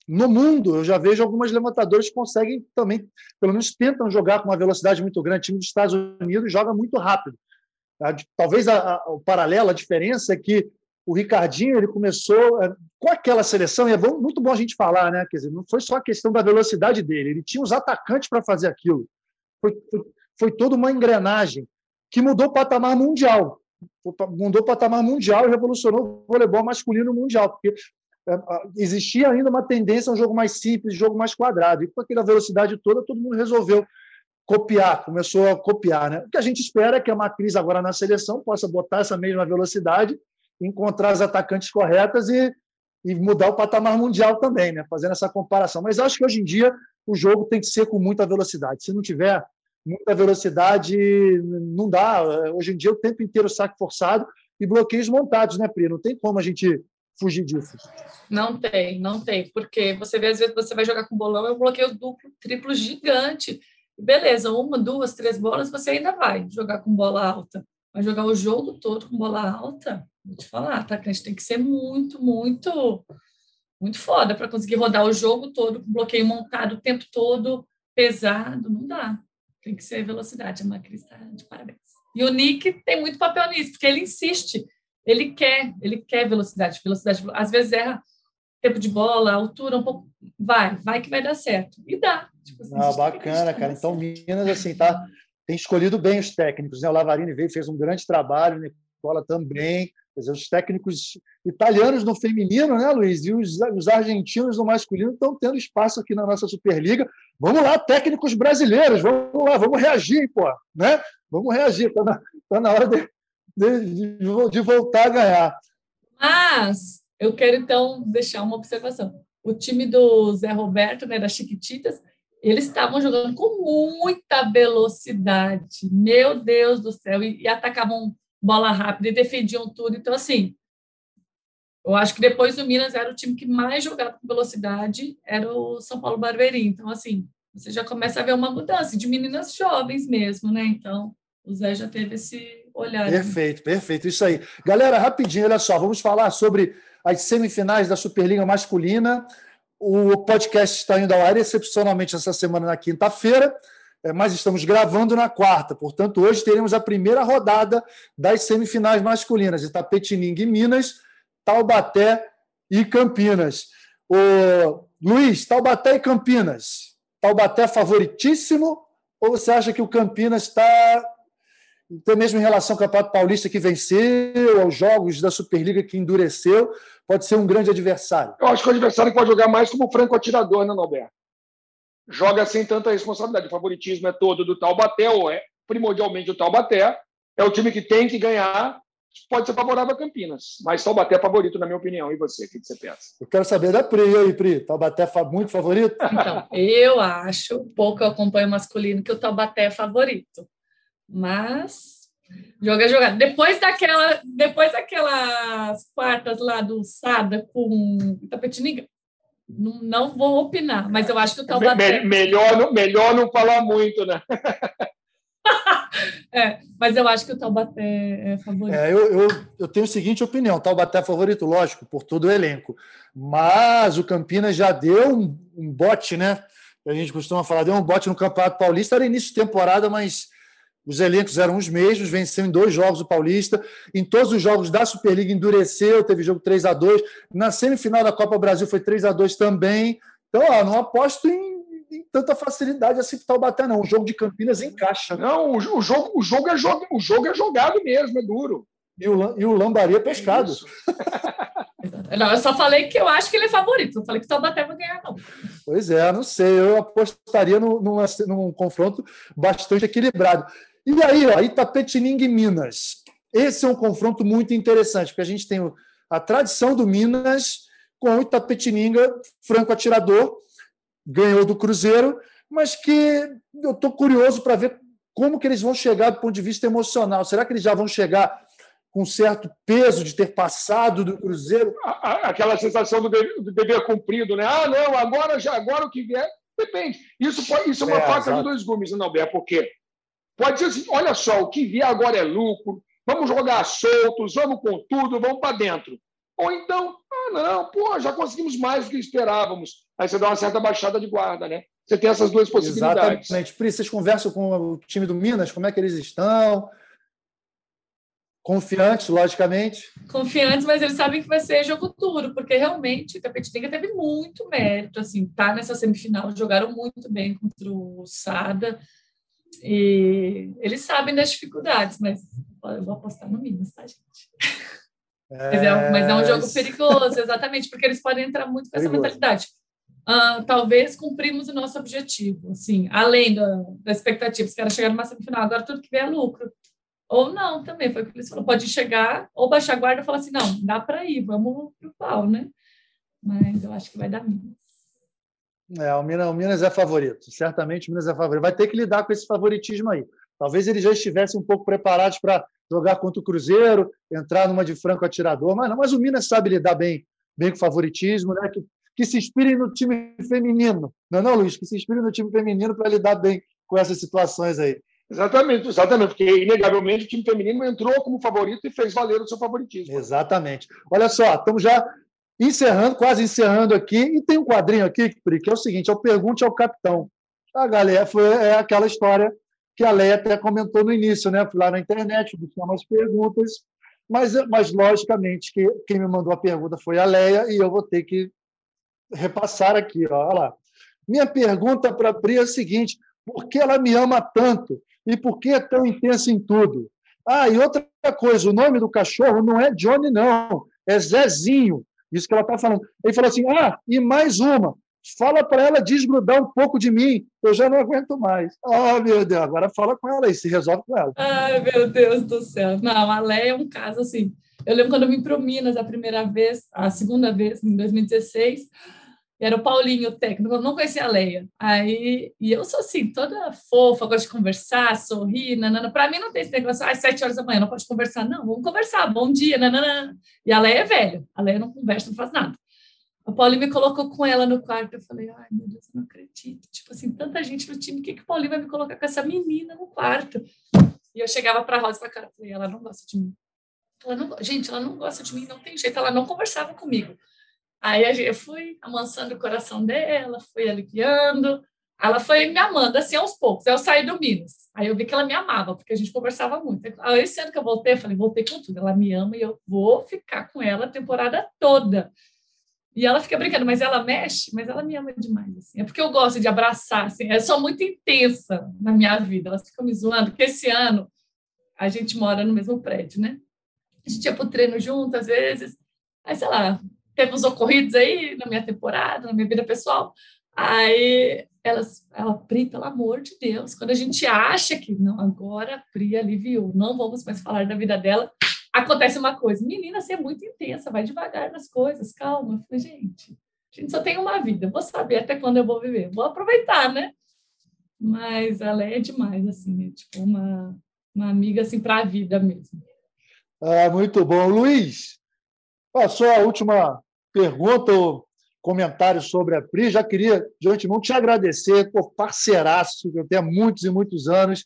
No mundo, eu já vejo algumas levantadoras que conseguem também, pelo menos tentam jogar com uma velocidade muito grande. O time dos Estados Unidos joga muito rápido. Talvez a, a, o paralelo, a diferença é que o Ricardinho ele começou é, com aquela seleção, e é bom, muito bom a gente falar, né? Quer dizer, não foi só a questão da velocidade dele, ele tinha os atacantes para fazer aquilo. Foi, foi, foi toda uma engrenagem que mudou o patamar mundial mudou o patamar mundial e revolucionou o voleibol masculino mundial, porque é, existia ainda uma tendência a um jogo mais simples, jogo mais quadrado. E com aquela velocidade toda, todo mundo resolveu copiar, começou a copiar. Né? O que a gente espera é que a Macris, agora na seleção, possa botar essa mesma velocidade, encontrar as atacantes corretas e, e mudar o patamar mundial também, né? fazendo essa comparação. Mas acho que hoje em dia o jogo tem que ser com muita velocidade. Se não tiver muita velocidade, não dá. Hoje em dia, o tempo inteiro saque forçado e bloqueios montados, né, Pri? Não tem como a gente fugir disso. Não tem, não tem, porque você vê, às vezes, você vai jogar com bolão, é um bloqueio duplo, triplo gigante. Beleza, uma, duas, três bolas, você ainda vai jogar com bola alta. Mas jogar o jogo todo com bola alta, vou te falar, tá? A gente tem que ser muito, muito, muito foda para conseguir rodar o jogo todo com bloqueio montado o tempo todo, pesado, não dá. Tem que ser velocidade. A Macri está de parabéns. E o Nick tem muito papel nisso, porque ele insiste. Ele quer, ele quer velocidade, velocidade. Às vezes erra tempo de bola, altura, um pouco. Vai, vai que vai dar certo. E dá. Tipo assim, ah, bacana, cara. Então, Minas, assim, tá, tem escolhido bem os técnicos. Né? O Lavarini veio, fez um grande trabalho, o Nicola também. Dizer, os técnicos italianos no feminino, né, Luiz? E os, os argentinos no masculino estão tendo espaço aqui na nossa Superliga. Vamos lá, técnicos brasileiros, vamos lá, vamos reagir, pô, né? Vamos reagir, está na, tá na hora de, de, de voltar a ganhar. Mas eu quero então deixar uma observação. O time do Zé Roberto, né, das Chiquititas, eles estavam jogando com muita velocidade. Meu Deus do céu! E, e atacavam bola rápida e defendiam tudo. Então, assim, eu acho que depois do Minas era o time que mais jogava com velocidade, era o São Paulo Barbeirinho. Então, assim, você já começa a ver uma mudança de meninas jovens mesmo, né? Então, o Zé já teve esse olhar. Perfeito, perfeito. Isso aí. Galera, rapidinho, olha só, vamos falar sobre as semifinais da Superliga Masculina. O podcast está indo ao ar excepcionalmente essa semana na quinta-feira. É, mas estamos gravando na quarta. Portanto, hoje teremos a primeira rodada das semifinais masculinas: Itapetininga e Minas, Taubaté e Campinas. O Luiz, Taubaté e Campinas. Taubaté favoritíssimo ou você acha que o Campinas está até mesmo em relação ao Campeonato Paulista que venceu, aos jogos da Superliga que endureceu, pode ser um grande adversário? Eu acho que o adversário pode jogar mais como franco atirador, né, Norberto? Joga sem tanta responsabilidade. O favoritismo é todo do Taubaté, ou é primordialmente o Taubaté. É o time que tem que ganhar. Pode ser favorável a Campinas, mas Taubaté é favorito, na minha opinião. E você, o que você pensa? Eu quero saber da Pri. Aí, Pri? Taubaté é muito favorito? Então, eu acho, pouco eu acompanho o masculino, que o Taubaté é favorito. Mas joga jogada. Depois daquela, depois daquelas quartas lá do Sada com Tapetininga, não, não vou opinar, mas eu acho que o Taubaté. Me, melhor, não, melhor não falar muito, né? (laughs) é, mas eu acho que o Taubaté é favorito. É, eu, eu, eu tenho a seguinte opinião: Taubaté é favorito, lógico, por todo o elenco. Mas o Campinas já deu um, um bote, né? A gente costuma falar, deu um bote no Campeonato Paulista, era início de temporada, mas os elencos eram os mesmos, venceu em dois jogos o Paulista. Em todos os jogos da Superliga endureceu, teve jogo 3 a 2 Na semifinal da Copa Brasil foi 3 a 2 também. Então, ó, não aposto em, em tanta facilidade assim para o Taubaté, não. O jogo de Campinas encaixa. Não, o, o, jogo, o, jogo é jogo, o jogo é jogado mesmo, é duro. E o, e o Lambari é pescado. É (laughs) não, eu só falei que eu acho que ele é favorito. Não falei que o Taubaté vai ganhar, não. Pois é, não sei. Eu apostaria num, num, num confronto bastante equilibrado. E aí, ó, Itapetininga e Minas. Esse é um confronto muito interessante, porque a gente tem a tradição do Minas com o Itapetininga, franco atirador, ganhou do Cruzeiro, mas que eu estou curioso para ver como que eles vão chegar do ponto de vista emocional. Será que eles já vão chegar com certo peso de ter passado do Cruzeiro? Aquela sensação do dever, do dever cumprido, né? Ah, não, agora já agora o que vier. Depende. Isso, pode, isso é uma é, faca exato. de dois gumes, não, Bé, porque Pode dizer assim: olha só, o que vier agora é lucro, vamos jogar soltos, vamos com tudo, vamos para dentro. Ou então, ah, não, pô, já conseguimos mais do que esperávamos. Aí você dá uma certa baixada de guarda, né? Você tem essas duas possibilidades. Exatamente. Pri, vocês conversam com o time do Minas, como é que eles estão? Confiantes, logicamente. Confiantes, mas eles sabem que vai ser jogo duro, porque realmente o Tapetininga teve muito mérito, assim, tá nessa semifinal, jogaram muito bem contra o Sada. E eles sabem das dificuldades, mas eu vou apostar no Minas, tá, gente? É... Mas, é, mas, é, um jogo perigoso, exatamente, porque eles podem entrar muito com essa perigoso. mentalidade. Uh, talvez cumprimos o nosso objetivo, assim, além da, da expectativa, que era chegar numa semifinal, agora tudo que vier é lucro. Ou não, também, foi o que eles falaram, pode chegar, ou baixar a guarda e falar assim, não, dá para ir, vamos pro pau, né? Mas eu acho que vai dar Minas. É, o Minas, o Minas é favorito, certamente o Minas é favorito. Vai ter que lidar com esse favoritismo aí. Talvez eles já estivessem um pouco preparados para jogar contra o Cruzeiro, entrar numa de franco atirador, mas não. Mas o Minas sabe lidar bem, bem com o favoritismo, né? Que, que se inspirem no time feminino, não é, não, Luiz? Que se inspirem no time feminino para lidar bem com essas situações aí. Exatamente, exatamente, porque inegavelmente o time feminino entrou como favorito e fez valer o seu favoritismo. Exatamente. Olha só, estamos já Encerrando, quase encerrando aqui, e tem um quadrinho aqui, que é o seguinte: eu pergunte ao capitão. A galera foi é aquela história que a Leia até comentou no início, né? Fui lá na internet, buscar umas perguntas, mas, mas logicamente que quem me mandou a pergunta foi a Leia e eu vou ter que repassar aqui. Ó, olha lá. Minha pergunta para a Pri é a seguinte: por que ela me ama tanto e por que é tão intensa em tudo? Ah, e outra coisa, o nome do cachorro não é Johnny, não, é Zezinho. Isso que ela está falando. Ele falou assim: ah, e mais uma. Fala para ela desgrudar um pouco de mim, eu já não aguento mais. Ah, oh, meu Deus, agora fala com ela e se resolve com ela. Ai, meu Deus do céu. Não, a Léia é um caso assim. Eu lembro quando eu vim para Minas a primeira vez, a segunda vez, em 2016 era o Paulinho, o técnico, eu não conhecia a Leia. Aí, e eu sou assim, toda fofa, gosto de conversar, sorrir, nanana. Para mim não tem esse negócio, às sete horas da manhã, não pode conversar. Não, vamos conversar, bom dia, nanana. E a Leia é velha, a Leia não conversa, não faz nada. O Paulinho me colocou com ela no quarto, eu falei, ai meu Deus, eu não acredito. Tipo assim, tanta gente no time, o que, que Paulinho vai me colocar com essa menina no quarto? E eu chegava para a Rosa e cara, falei, ela não gosta de mim. Ela não, gente, ela não gosta de mim, não tem jeito, ela não conversava comigo. Aí eu fui amansando o coração dela, fui aliviando. Ela foi me amando assim aos poucos. Aí eu saí do Minas. Aí eu vi que ela me amava, porque a gente conversava muito. Aí, esse ano que eu voltei, eu falei, voltei com tudo. Ela me ama e eu vou ficar com ela a temporada toda. E ela fica brincando, mas ela mexe, mas ela me ama demais. Assim. É porque eu gosto de abraçar, assim. É só muito intensa na minha vida. Elas ficam me zoando, porque esse ano a gente mora no mesmo prédio, né? A gente ia pro treino junto, às vezes. Aí, sei lá, teve uns ocorridos aí na minha temporada, na minha vida pessoal. Aí elas, ela, Pri, pelo amor de Deus, quando a gente acha que não, agora a Pri aliviou, não vamos mais falar da vida dela, acontece uma coisa. Menina, você é muito intensa, vai devagar nas coisas, calma. Falei, gente, a gente só tem uma vida, vou saber até quando eu vou viver, vou aproveitar, né? Mas ela é demais, assim, é tipo uma, uma amiga assim para a vida mesmo. Ah, muito bom. Luiz, passou a última pergunta ou comentário sobre a Pri. Já queria, de antemão, te agradecer por parceiraço, que eu tenho há muitos e muitos anos.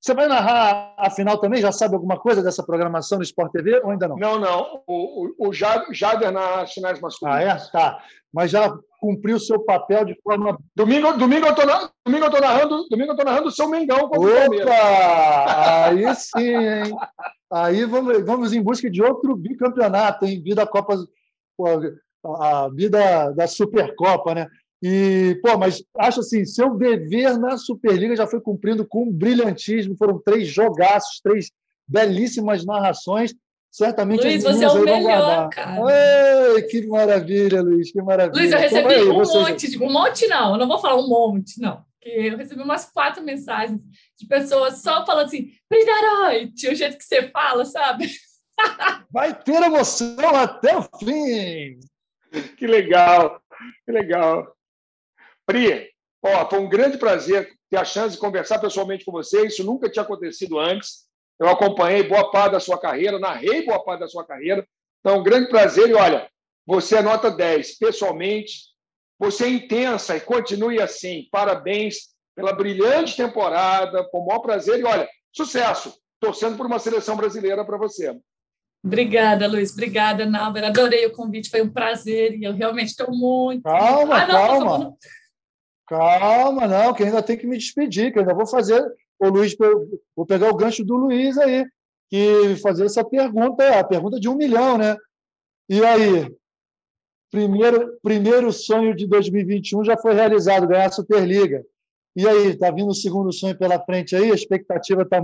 Você vai narrar a final também? Já sabe alguma coisa dessa programação no Sport TV ou ainda não? Não, não. O, o, o Jader narra as finais masculinas. Ah, é? Tá. Mas já cumpriu o seu papel de forma. Domingo, domingo eu estou domingo eu narrando, domingo eu tô narrando o seu Mengão contra Opa! o Palmeiras. Aí sim, hein? Aí vamos, vamos em busca de outro bicampeonato, hein? Vida Copa, a vida da Supercopa, né? E, pô, mas acho assim, seu dever na Superliga já foi cumprido com brilhantismo. Foram três jogaços, três belíssimas narrações. Certamente Luiz, você é o melhor, cara. Ei, que maravilha, Luiz, que maravilha. Luiz, eu recebi aí, um monte, de, um monte não, eu não vou falar um monte, não. Porque eu recebi umas quatro mensagens de pessoas só falando assim, Brilharoite, o jeito que você fala, sabe? (laughs) Vai ter emoção até o fim. (laughs) Que legal, que legal. Pri, ó, foi um grande prazer ter a chance de conversar pessoalmente com você. Isso nunca tinha acontecido antes. Eu acompanhei boa parte da sua carreira, narrei boa parte da sua carreira. Então, um grande prazer. E olha, você é nota 10 pessoalmente. Você é intensa e continue assim. Parabéns pela brilhante temporada. Com o maior prazer. E olha, sucesso. Torcendo por uma seleção brasileira para você. Obrigada, Luiz. Obrigada, Nalber. Adorei o convite, foi um prazer e eu realmente estou muito. Calma, ah, não, calma. Calma, não, que ainda tem que me despedir, que ainda vou fazer. O Luiz, vou pegar o gancho do Luiz aí, que fazer essa pergunta, a pergunta de um milhão, né? E aí, primeiro, primeiro sonho de 2021 já foi realizado, ganhar a Superliga. E aí, está vindo o segundo sonho pela frente aí? A expectativa está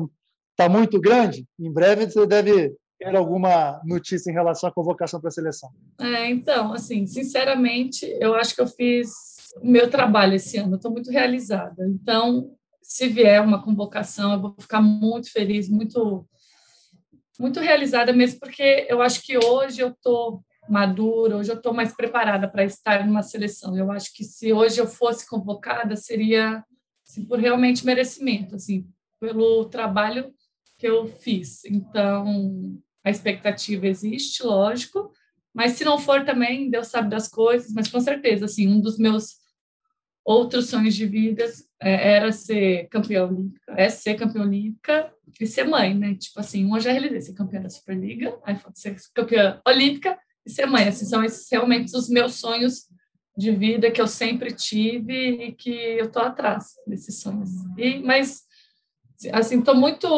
tá muito grande? Em breve você deve alguma notícia em relação à convocação para a seleção. É, então, assim, sinceramente, eu acho que eu fiz o meu trabalho esse ano, estou muito realizada. Então, se vier uma convocação, eu vou ficar muito feliz, muito muito realizada mesmo, porque eu acho que hoje eu estou madura, hoje eu estou mais preparada para estar numa seleção. Eu acho que se hoje eu fosse convocada, seria assim, por realmente merecimento, assim, pelo trabalho que eu fiz. Então, a expectativa existe, lógico, mas se não for também, Deus sabe das coisas, mas com certeza, assim, um dos meus outros sonhos de vida é, era ser campeã olímpica, é ser campeã olímpica e ser mãe, né? Tipo assim, eu já realizei ser campeã da Superliga, aí falta ser campeã olímpica e ser mãe. Assim, são esses realmente os meus sonhos de vida que eu sempre tive e que eu tô atrás desses sonhos. E, mas assim, tô muito,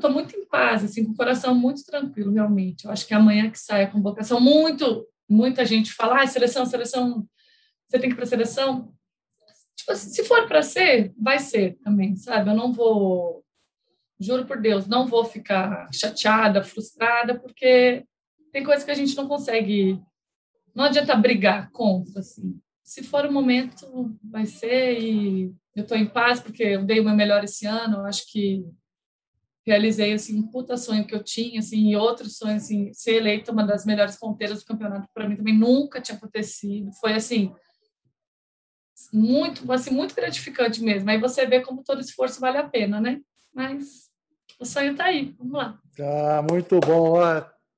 tô muito em paz, assim, com o coração muito tranquilo, realmente. Eu acho que amanhã que sai a convocação, muito, muita gente fala, ah, seleção, seleção, você tem que ir para seleção. Tipo assim, se for para ser, vai ser também, sabe? Eu não vou, juro por Deus, não vou ficar chateada, frustrada, porque tem coisas que a gente não consegue, não adianta brigar contra, assim. Se for o momento, vai ser e eu estou em paz porque eu dei o meu melhor esse ano, eu acho que realizei assim um puta sonho que eu tinha assim e outros sonhos assim ser eleita uma das melhores ponteiras do campeonato para mim também nunca tinha acontecido. Foi assim muito assim muito gratificante mesmo. Aí você vê como todo esforço vale a pena né? Mas o sonho está aí vamos lá. Ah, muito bom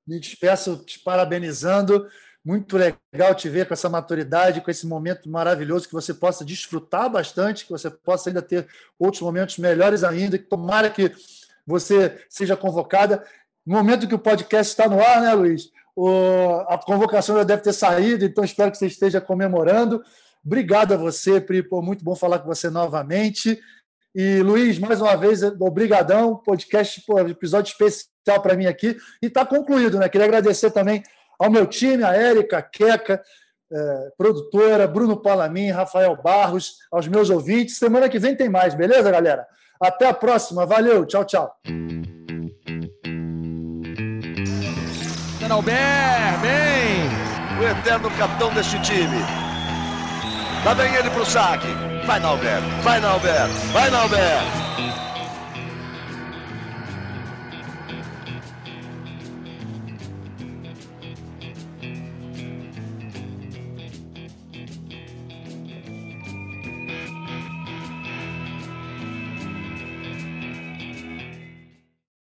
me despeço te parabenizando muito legal te ver com essa maturidade, com esse momento maravilhoso, que você possa desfrutar bastante, que você possa ainda ter outros momentos melhores ainda, que tomara que você seja convocada. No momento que o podcast está no ar, né, Luiz? O, a convocação já deve ter saído, então espero que você esteja comemorando. Obrigado a você, Pri, pô, muito bom falar com você novamente. E, Luiz, mais uma vez, obrigadão, podcast, pô, episódio especial para mim aqui. E está concluído, né? Queria agradecer também ao meu time, a Érica, a Queca, é, produtora, Bruno Palamin, Rafael Barros, aos meus ouvintes. Semana que vem tem mais, beleza, galera? Até a próxima. Valeu, tchau, tchau. Albert, bem! O eterno capitão deste time. Lá vem ele pro saque. Vai, Nalber. Vai, Nalber. Vai, Nalber.